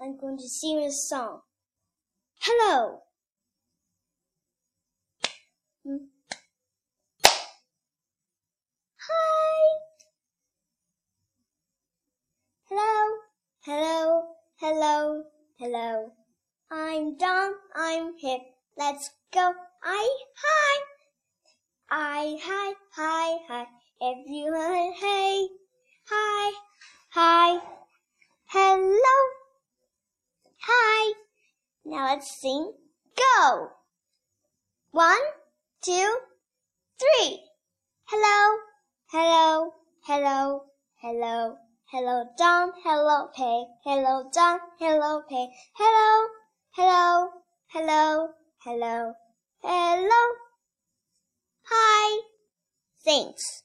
I'm going to sing a song. Hello. Hmm. Hi. Hello. Hello. Hello. Hello. I'm Don. I'm hip. Let's go. I hi. I hi hi hi. Everyone hey. Now let's sing. Go. One, two, three. Hello. Hello. Hello. Hello. Hello, Don. Hello, Peg. Hello, Don. Hello, Peg. Hello. Hello. Hello. Hello. Hello. Hi. Thanks.